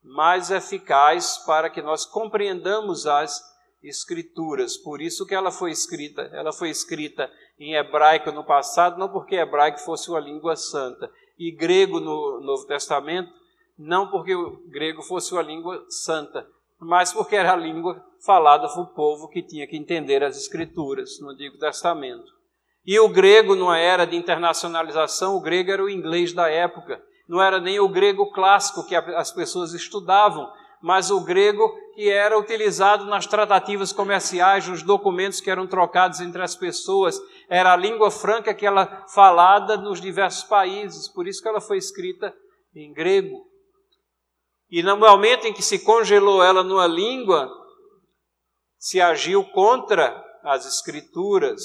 S1: mais eficaz para que nós compreendamos as escrituras. Por isso que ela foi escrita, ela foi escrita em hebraico no passado, não porque hebraico fosse uma língua santa, e grego no Novo Testamento, não porque o grego fosse uma língua santa, mas porque era a língua falada para o povo que tinha que entender as escrituras no Antigo Testamento. E o grego, numa era de internacionalização, o grego era o inglês da época não era nem o grego clássico que as pessoas estudavam, mas o grego que era utilizado nas tratativas comerciais, nos documentos que eram trocados entre as pessoas. Era a língua franca que ela falada nos diversos países, por isso que ela foi escrita em grego. E no momento em que se congelou ela numa língua, se agiu contra as escrituras.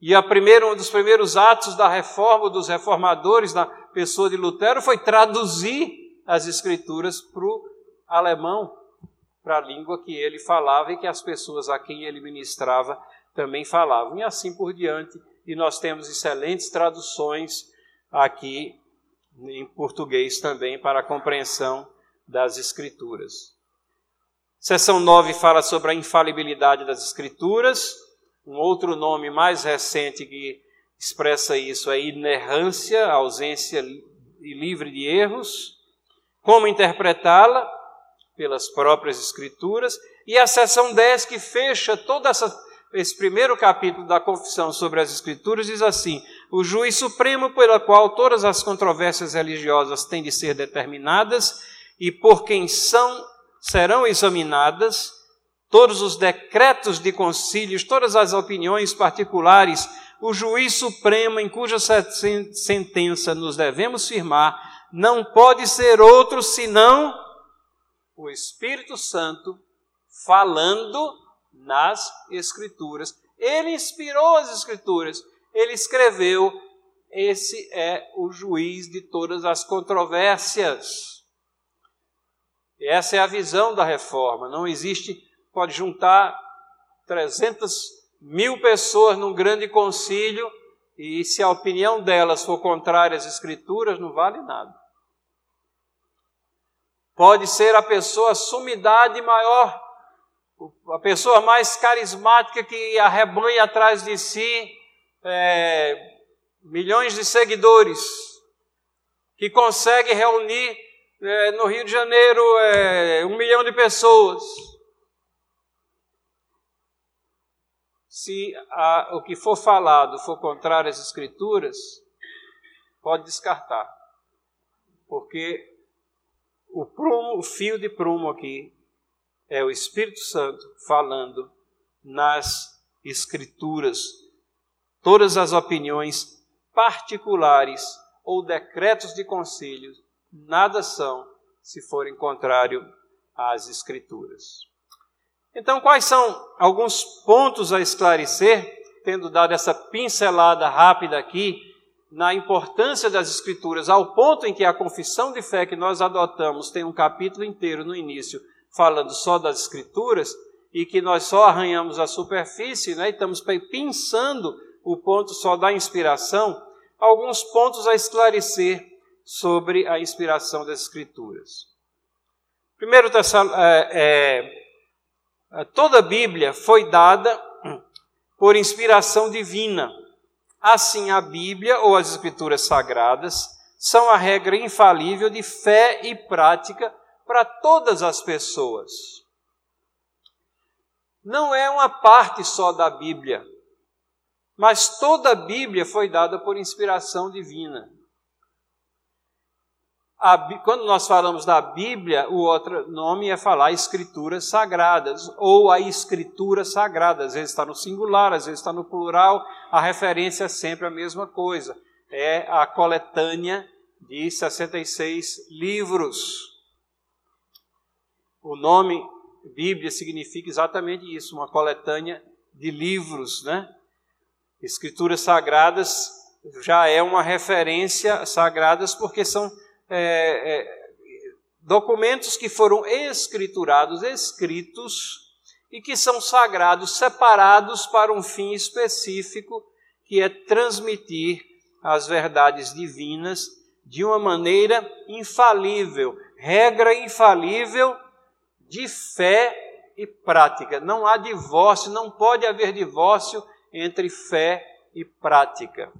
S1: E a primeira, um dos primeiros atos da reforma dos reformadores, na pessoa de Lutero foi traduzir as escrituras para o alemão, para a língua que ele falava e que as pessoas a quem ele ministrava também falavam, e assim por diante. E nós temos excelentes traduções aqui em português também para a compreensão das Escrituras. Seção 9 fala sobre a infalibilidade das Escrituras. Um outro nome mais recente que expressa isso, a inerrância, ausência livre de erros, como interpretá-la pelas próprias escrituras, e a seção 10 que fecha todo essa, esse primeiro capítulo da confissão sobre as escrituras diz assim: o juiz supremo pela qual todas as controvérsias religiosas têm de ser determinadas e por quem são serão examinadas todos os decretos de concílios, todas as opiniões particulares o juiz supremo em cuja sentença nos devemos firmar não pode ser outro senão o Espírito Santo falando nas Escrituras. Ele inspirou as Escrituras, ele escreveu. Esse é o juiz de todas as controvérsias. Essa é a visão da reforma. Não existe, pode juntar 300 mil pessoas num grande concílio e se a opinião delas for contrária às escrituras, não vale nada. Pode ser a pessoa sumidade maior, a pessoa mais carismática que arrebanha atrás de si é, milhões de seguidores, que consegue reunir é, no Rio de Janeiro é, um milhão de pessoas. Se a, o que for falado for contrário às Escrituras, pode descartar. Porque o, prumo, o fio de prumo aqui é o Espírito Santo falando nas Escrituras. Todas as opiniões particulares ou decretos de conselho nada são se forem contrário às Escrituras. Então, quais são alguns pontos a esclarecer, tendo dado essa pincelada rápida aqui na importância das Escrituras, ao ponto em que a confissão de fé que nós adotamos tem um capítulo inteiro no início falando só das Escrituras, e que nós só arranhamos a superfície, né, e estamos pensando o ponto só da inspiração, alguns pontos a esclarecer sobre a inspiração das Escrituras. Primeiro, é, é, toda a Bíblia foi dada por inspiração divina. Assim, a Bíblia ou as Escrituras Sagradas são a regra infalível de fé e prática para todas as pessoas. Não é uma parte só da Bíblia, mas toda a Bíblia foi dada por inspiração divina. A, quando nós falamos da Bíblia, o outro nome é falar Escrituras Sagradas, ou a Escritura Sagrada. Às vezes está no singular, às vezes está no plural, a referência é sempre a mesma coisa. É a coletânea de 66 livros. O nome Bíblia significa exatamente isso, uma coletânea de livros, né? Escrituras sagradas já é uma referência sagradas porque são é, é, documentos que foram escriturados, escritos, e que são sagrados, separados para um fim específico, que é transmitir as verdades divinas de uma maneira infalível, regra infalível de fé e prática. Não há divórcio, não pode haver divórcio entre fé e prática.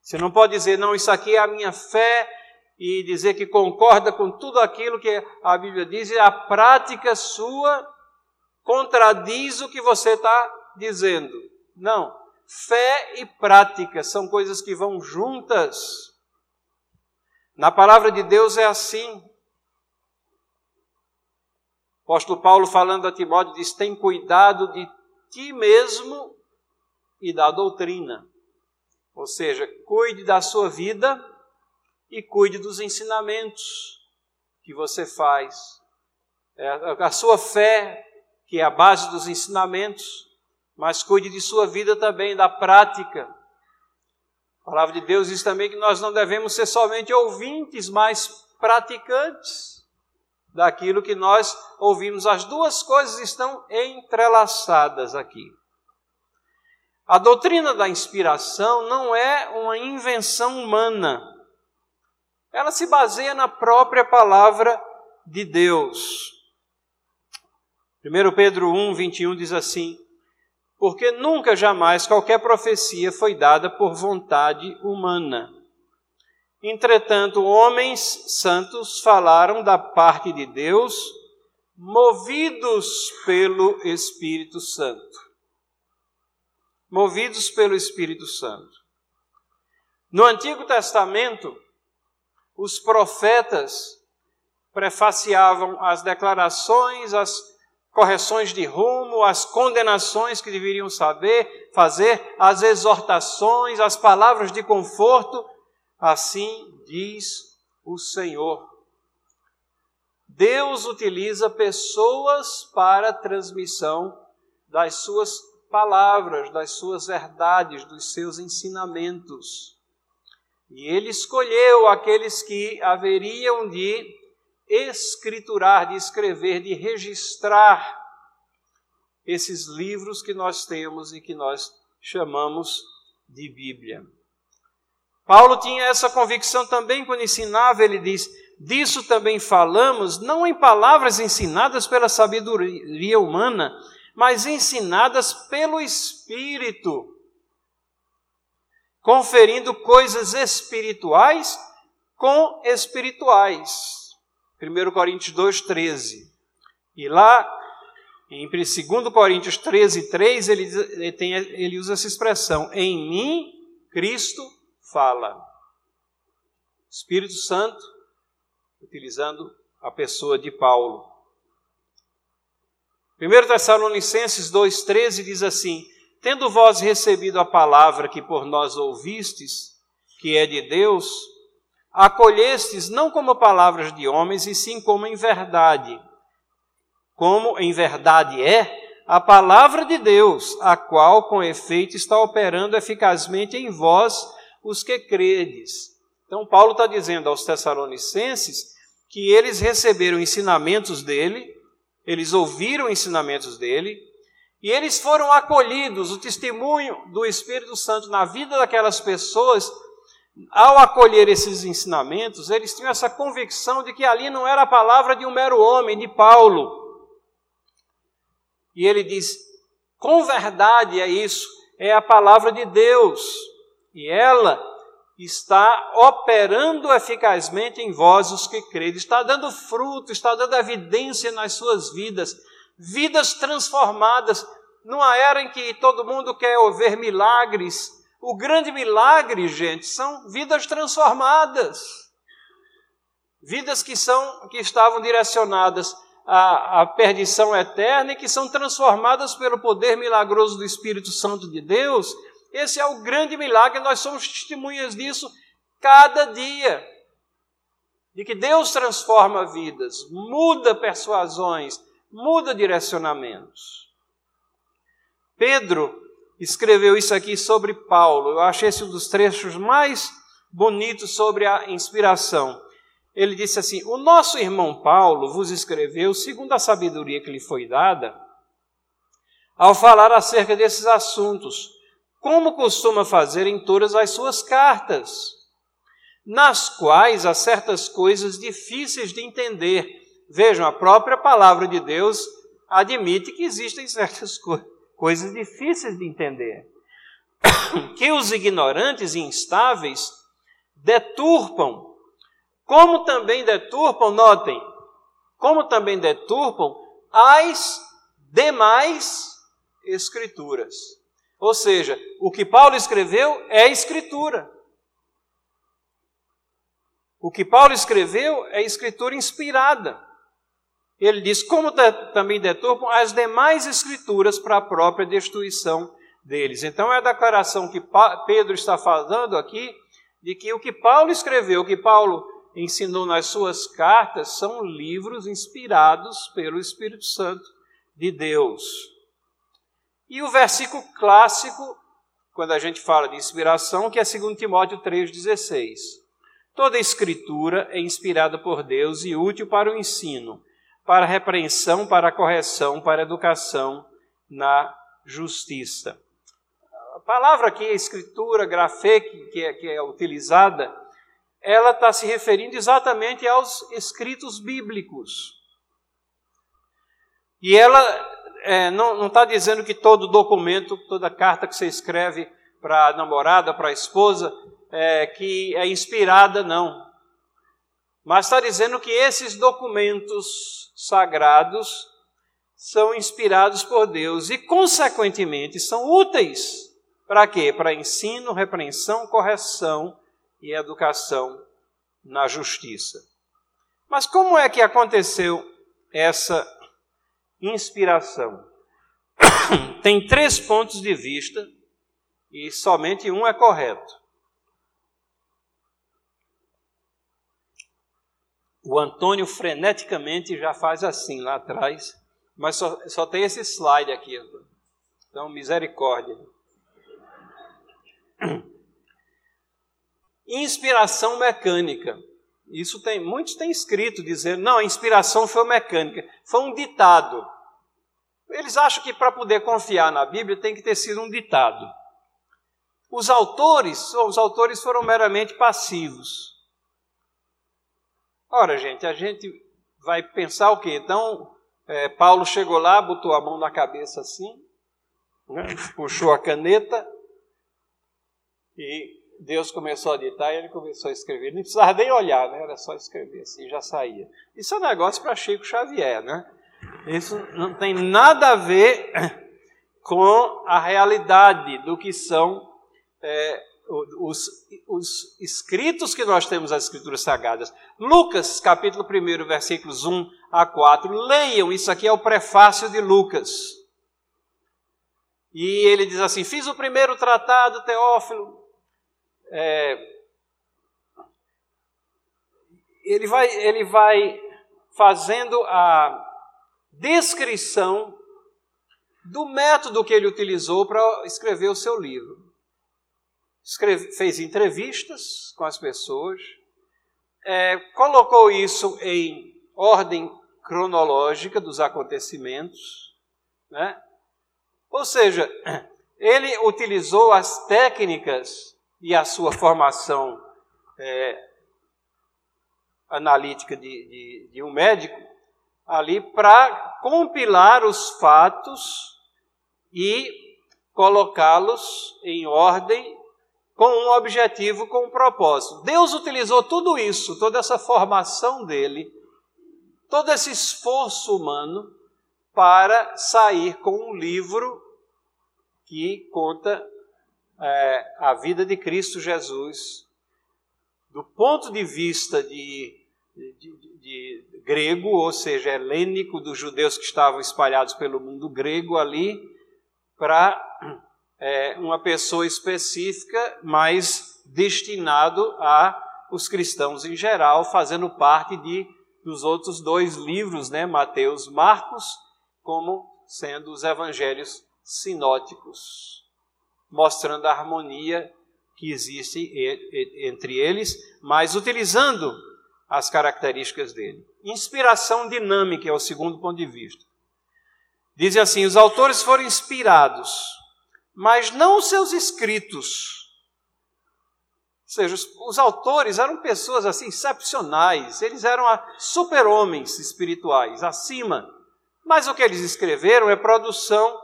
S1: Você não pode dizer, não, isso aqui é a minha fé, e dizer que concorda com tudo aquilo que a Bíblia diz, e a prática sua contradiz o que você está dizendo. Não. Fé e prática são coisas que vão juntas. Na palavra de Deus é assim. O apóstolo Paulo, falando a Timóteo, diz: tem cuidado de ti mesmo e da doutrina. Ou seja, cuide da sua vida e cuide dos ensinamentos que você faz. É, a sua fé, que é a base dos ensinamentos, mas cuide de sua vida também, da prática. A palavra de Deus diz também que nós não devemos ser somente ouvintes, mas praticantes daquilo que nós ouvimos. As duas coisas estão entrelaçadas aqui. A doutrina da inspiração não é uma invenção humana ela se baseia na própria palavra de Deus. 1 Pedro 1, 21 diz assim: Porque nunca jamais qualquer profecia foi dada por vontade humana. Entretanto, homens santos falaram da parte de Deus, movidos pelo Espírito Santo. Movidos pelo Espírito Santo. No Antigo Testamento, os profetas prefaciavam as declarações, as correções de rumo, as condenações que deveriam saber, fazer, as exortações, as palavras de conforto. Assim diz o Senhor. Deus utiliza pessoas para transmissão das suas palavras, das suas verdades, dos seus ensinamentos. E ele escolheu aqueles que haveriam de escriturar, de escrever, de registrar esses livros que nós temos e que nós chamamos de Bíblia. Paulo tinha essa convicção também quando ensinava, ele diz: Disso também falamos, não em palavras ensinadas pela sabedoria humana, mas ensinadas pelo Espírito conferindo coisas espirituais com espirituais. 1 Coríntios 2,13. E lá, em 2 Coríntios 13, 3, ele, tem, ele usa essa expressão: Em mim, Cristo fala. Espírito Santo, utilizando a pessoa de Paulo. 1 Tessalonicenses 2,13 diz assim: Tendo vós recebido a palavra que por nós ouvistes, que é de Deus, acolhestes não como palavras de homens, e sim como em verdade. Como em verdade é a palavra de Deus, a qual com efeito está operando eficazmente em vós os que credes. Então, Paulo está dizendo aos Tessalonicenses que eles receberam ensinamentos dele, eles ouviram ensinamentos dele, e eles foram acolhidos, o testemunho do Espírito Santo na vida daquelas pessoas, ao acolher esses ensinamentos, eles tinham essa convicção de que ali não era a palavra de um mero homem, de Paulo. E ele diz: com verdade é isso, é a palavra de Deus, e ela está operando eficazmente em vós os que credes, está dando fruto, está dando evidência nas suas vidas, vidas transformadas, numa era em que todo mundo quer ver milagres. O grande milagre, gente, são vidas transformadas. Vidas que são que estavam direcionadas à, à perdição eterna e que são transformadas pelo poder milagroso do Espírito Santo de Deus esse é o grande milagre, nós somos testemunhas disso cada dia. De que Deus transforma vidas, muda persuasões, muda direcionamentos. Pedro escreveu isso aqui sobre Paulo. Eu achei esse um dos trechos mais bonitos sobre a inspiração. Ele disse assim: O nosso irmão Paulo vos escreveu segundo a sabedoria que lhe foi dada, ao falar acerca desses assuntos como costuma fazer em todas as suas cartas, nas quais há certas coisas difíceis de entender. Vejam, a própria palavra de Deus admite que existem certas co coisas difíceis de entender, [coughs] que os ignorantes e instáveis deturpam, como também deturpam, notem, como também deturpam as demais escrituras. Ou seja, o que Paulo escreveu é escritura. O que Paulo escreveu é escritura inspirada. Ele diz como também deturpam as demais escrituras para a própria destruição deles. Então é a declaração que Pedro está falando aqui de que o que Paulo escreveu, o que Paulo ensinou nas suas cartas, são livros inspirados pelo Espírito Santo de Deus. E o versículo clássico, quando a gente fala de inspiração, que é 2 Timóteo 3,16. Toda escritura é inspirada por Deus e útil para o ensino, para repreensão, para correção, para educação na justiça. A palavra aqui, a escritura, grafê, que é, que é utilizada, ela está se referindo exatamente aos escritos bíblicos. E ela é, não está dizendo que todo documento, toda carta que você escreve para a namorada, para a esposa, é, que é inspirada, não. Mas está dizendo que esses documentos sagrados são inspirados por Deus e, consequentemente, são úteis. Para quê? Para ensino, repreensão, correção e educação na justiça. Mas como é que aconteceu essa inspiração. [coughs] Tem três pontos de vista e somente um é correto. O Antônio freneticamente já faz assim lá atrás, mas só, só tem esse slide aqui. Então, misericórdia. Inspiração mecânica. Isso tem, muitos têm escrito dizendo, não, a inspiração foi mecânica, foi um ditado. Eles acham que para poder confiar na Bíblia tem que ter sido um ditado. Os autores, os autores foram meramente passivos. Ora, gente, a gente vai pensar o quê? Então, é, Paulo chegou lá, botou a mão na cabeça assim, né, puxou a caneta e Deus começou a ditar e ele começou a escrever. Não precisava nem olhar, né? era só escrever assim, já saía. Isso é um negócio para Chico Xavier, né? Isso não tem nada a ver com a realidade do que são é, os, os, escritos que nós temos as Escrituras Sagradas. Lucas, capítulo 1, versículos 1 a 4. Leiam, isso aqui é o prefácio de Lucas. E ele diz assim: Fiz o primeiro tratado, Teófilo, é, ele, vai, ele vai fazendo a descrição do método que ele utilizou para escrever o seu livro. Escreve, fez entrevistas com as pessoas, é, colocou isso em ordem cronológica dos acontecimentos, né? ou seja, [clears throat] ele utilizou as técnicas e a sua formação é, analítica de, de, de um médico ali para compilar os fatos e colocá-los em ordem com um objetivo, com um propósito. Deus utilizou tudo isso, toda essa formação dele, todo esse esforço humano para sair com um livro que conta é, a vida de Cristo Jesus do ponto de vista de, de, de, de grego, ou seja, helênico, dos judeus que estavam espalhados pelo mundo grego ali, para é, uma pessoa específica, mas destinado a os cristãos em geral, fazendo parte de dos outros dois livros, né, Mateus, Marcos, como sendo os evangelhos sinóticos, mostrando a harmonia que existe entre eles, mas utilizando as características dele. Inspiração dinâmica é o segundo ponto de vista. Dizem assim: os autores foram inspirados, mas não os seus escritos. Ou seja, os, os autores eram pessoas assim excepcionais, eles eram super-homens espirituais, acima. Mas o que eles escreveram é produção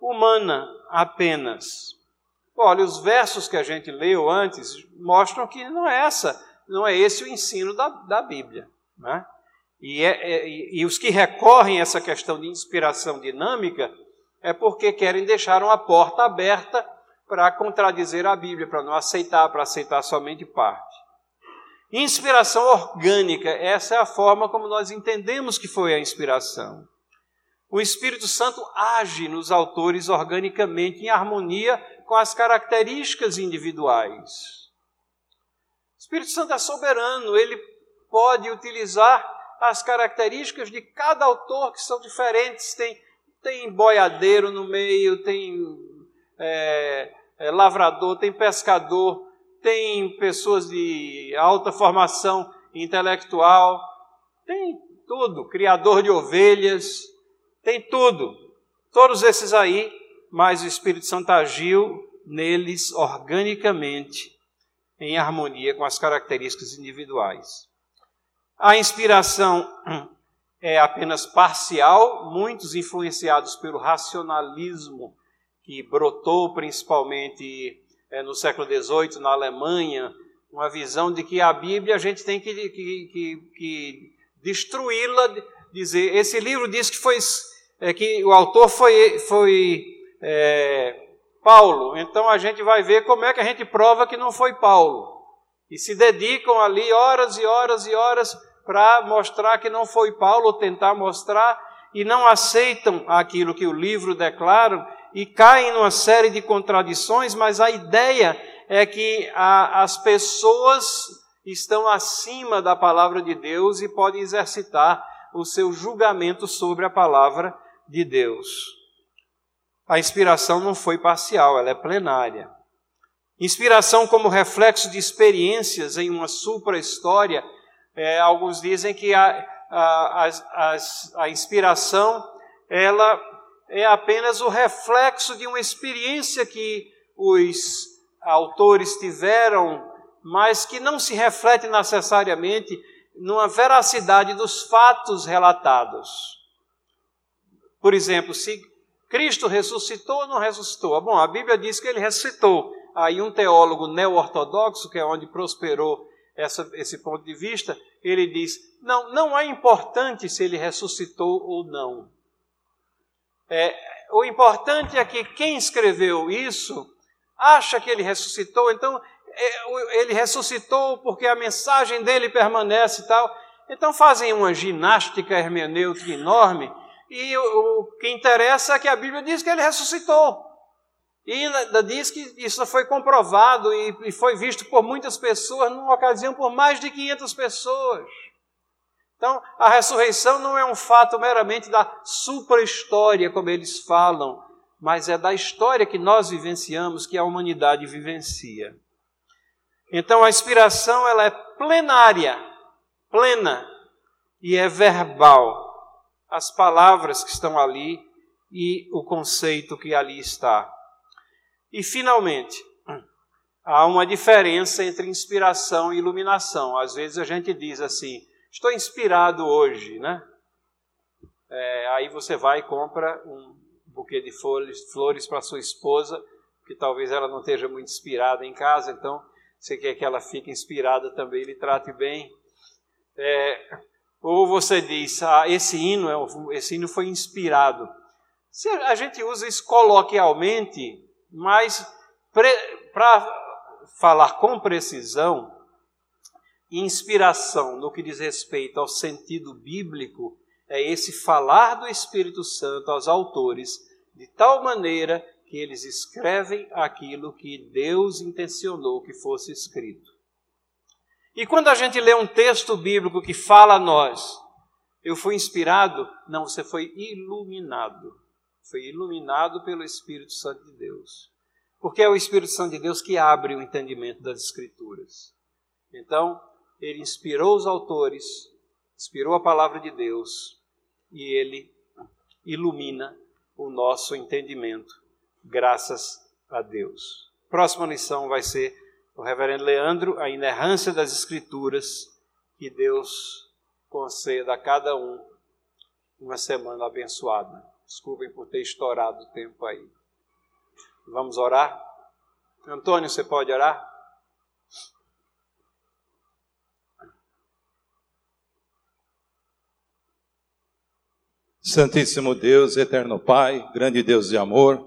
S1: humana apenas. Olha, os versos que a gente leu antes mostram que não é essa, não é esse o ensino da, da Bíblia. Né? E, é, é, e, os que recorrem a essa questão de inspiração dinâmica é porque querem deixar uma porta aberta para contradizer a Bíblia, para não aceitar, para aceitar somente parte. Inspiração orgânica, essa é a forma como nós entendemos que foi a inspiração. O Espírito Santo age nos autores organicamente, em harmonia com as características individuais. O Espírito Santo é soberano, ele pode utilizar as características de cada autor que são diferentes. Tem, tem boiadeiro no meio, tem é, é, lavrador, tem pescador, tem pessoas de alta formação intelectual, tem tudo, criador de ovelhas, tem tudo. Todos esses aí, mas o Espírito Santo agiu neles organicamente, em harmonia com as características individuais. A inspiração é apenas parcial, muitos influenciados pelo racionalismo que brotou principalmente é, no século XVIII na Alemanha, uma visão de que a Bíblia a gente tem que, que, que, que destruí-la, dizer, esse livro diz que foi é, que o autor foi, foi é, Paulo, então a gente vai ver como é que a gente prova que não foi Paulo. E se dedicam ali horas e horas e horas para mostrar que não foi Paulo, tentar mostrar, e não aceitam aquilo que o livro declara e caem numa série de contradições, mas a ideia é que a, as pessoas estão acima da palavra de Deus e podem exercitar o seu julgamento sobre a palavra de Deus. A inspiração não foi parcial, ela é plenária. Inspiração como reflexo de experiências em uma supra-história é, alguns dizem que a, a, a, a inspiração ela é apenas o reflexo de uma experiência que os autores tiveram, mas que não se reflete necessariamente numa veracidade dos fatos relatados. Por exemplo, se Cristo ressuscitou ou não ressuscitou? Bom, a Bíblia diz que ele ressuscitou. Aí um teólogo neo-ortodoxo, que é onde prosperou essa, esse ponto de vista, ele diz: não, não é importante se ele ressuscitou ou não. É, o importante é que quem escreveu isso acha que ele ressuscitou, então é, ele ressuscitou porque a mensagem dele permanece e tal. Então fazem uma ginástica hermenêutica enorme e o, o que interessa é que a Bíblia diz que ele ressuscitou. E ainda diz que isso foi comprovado e, foi visto por muitas pessoas, numa ocasião por mais de 500 pessoas. Então, a ressurreição não é um fato meramente da supra-história, como eles falam, mas é da história que nós vivenciamos, que a humanidade vivencia. Então a inspiração ela é plenária, plena e é verbal. As palavras que estão ali e o conceito que ali está. E finalmente, há uma diferença entre inspiração e iluminação. Às vezes a gente diz assim: estou inspirado hoje, né? É, aí você vai e compra um buquê de flores, flores para sua esposa, que talvez ela não esteja muito inspirada em casa, então você quer que ela fique inspirada também, lhe trate bem. É, ou você diz, ah, esse hino, é, esse hino foi inspirado. Se a gente usa isso coloquialmente, mas para falar com precisão, inspiração no que diz respeito ao sentido bíblico é esse falar do Espírito Santo aos autores de tal maneira que eles escrevem aquilo que Deus intencionou que fosse escrito. E quando a gente lê um texto bíblico que fala a nós, eu fui inspirado, não, você foi iluminado. Foi iluminado pelo Espírito Santo de Deus. Porque é o Espírito Santo de Deus que abre o entendimento das Escrituras. Então, ele inspirou os autores, inspirou a palavra de Deus e ele ilumina o nosso entendimento, graças a Deus. Próxima lição vai ser o reverendo Leandro, a inerrância das Escrituras, que Deus conceda a cada um uma semana abençoada. Desculpem por ter estourado o tempo aí. Vamos orar? Antônio, você pode orar?
S2: Santíssimo Deus, eterno Pai, grande Deus de amor,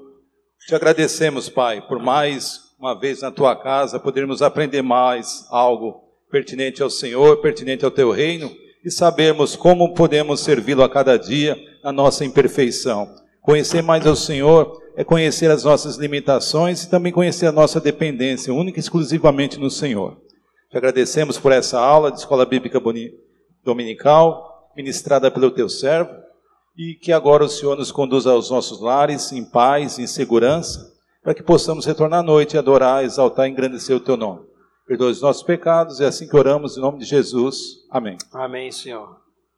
S2: te agradecemos, Pai, por mais uma vez na tua casa podermos aprender mais algo pertinente ao Senhor, pertinente ao teu reino e sabermos como podemos servi-lo a cada dia na nossa imperfeição. Conhecer mais ao Senhor é conhecer as nossas limitações e também conhecer a nossa dependência, única e exclusivamente no Senhor. Te agradecemos por essa aula de Escola Bíblica Dominical, ministrada pelo teu servo e que agora o Senhor nos conduza aos nossos lares em paz, em segurança, para que possamos retornar à noite e adorar, exaltar e engrandecer o teu nome. Perdoe os nossos pecados, é assim que oramos em nome de Jesus. Amém.
S1: Amém, Senhor.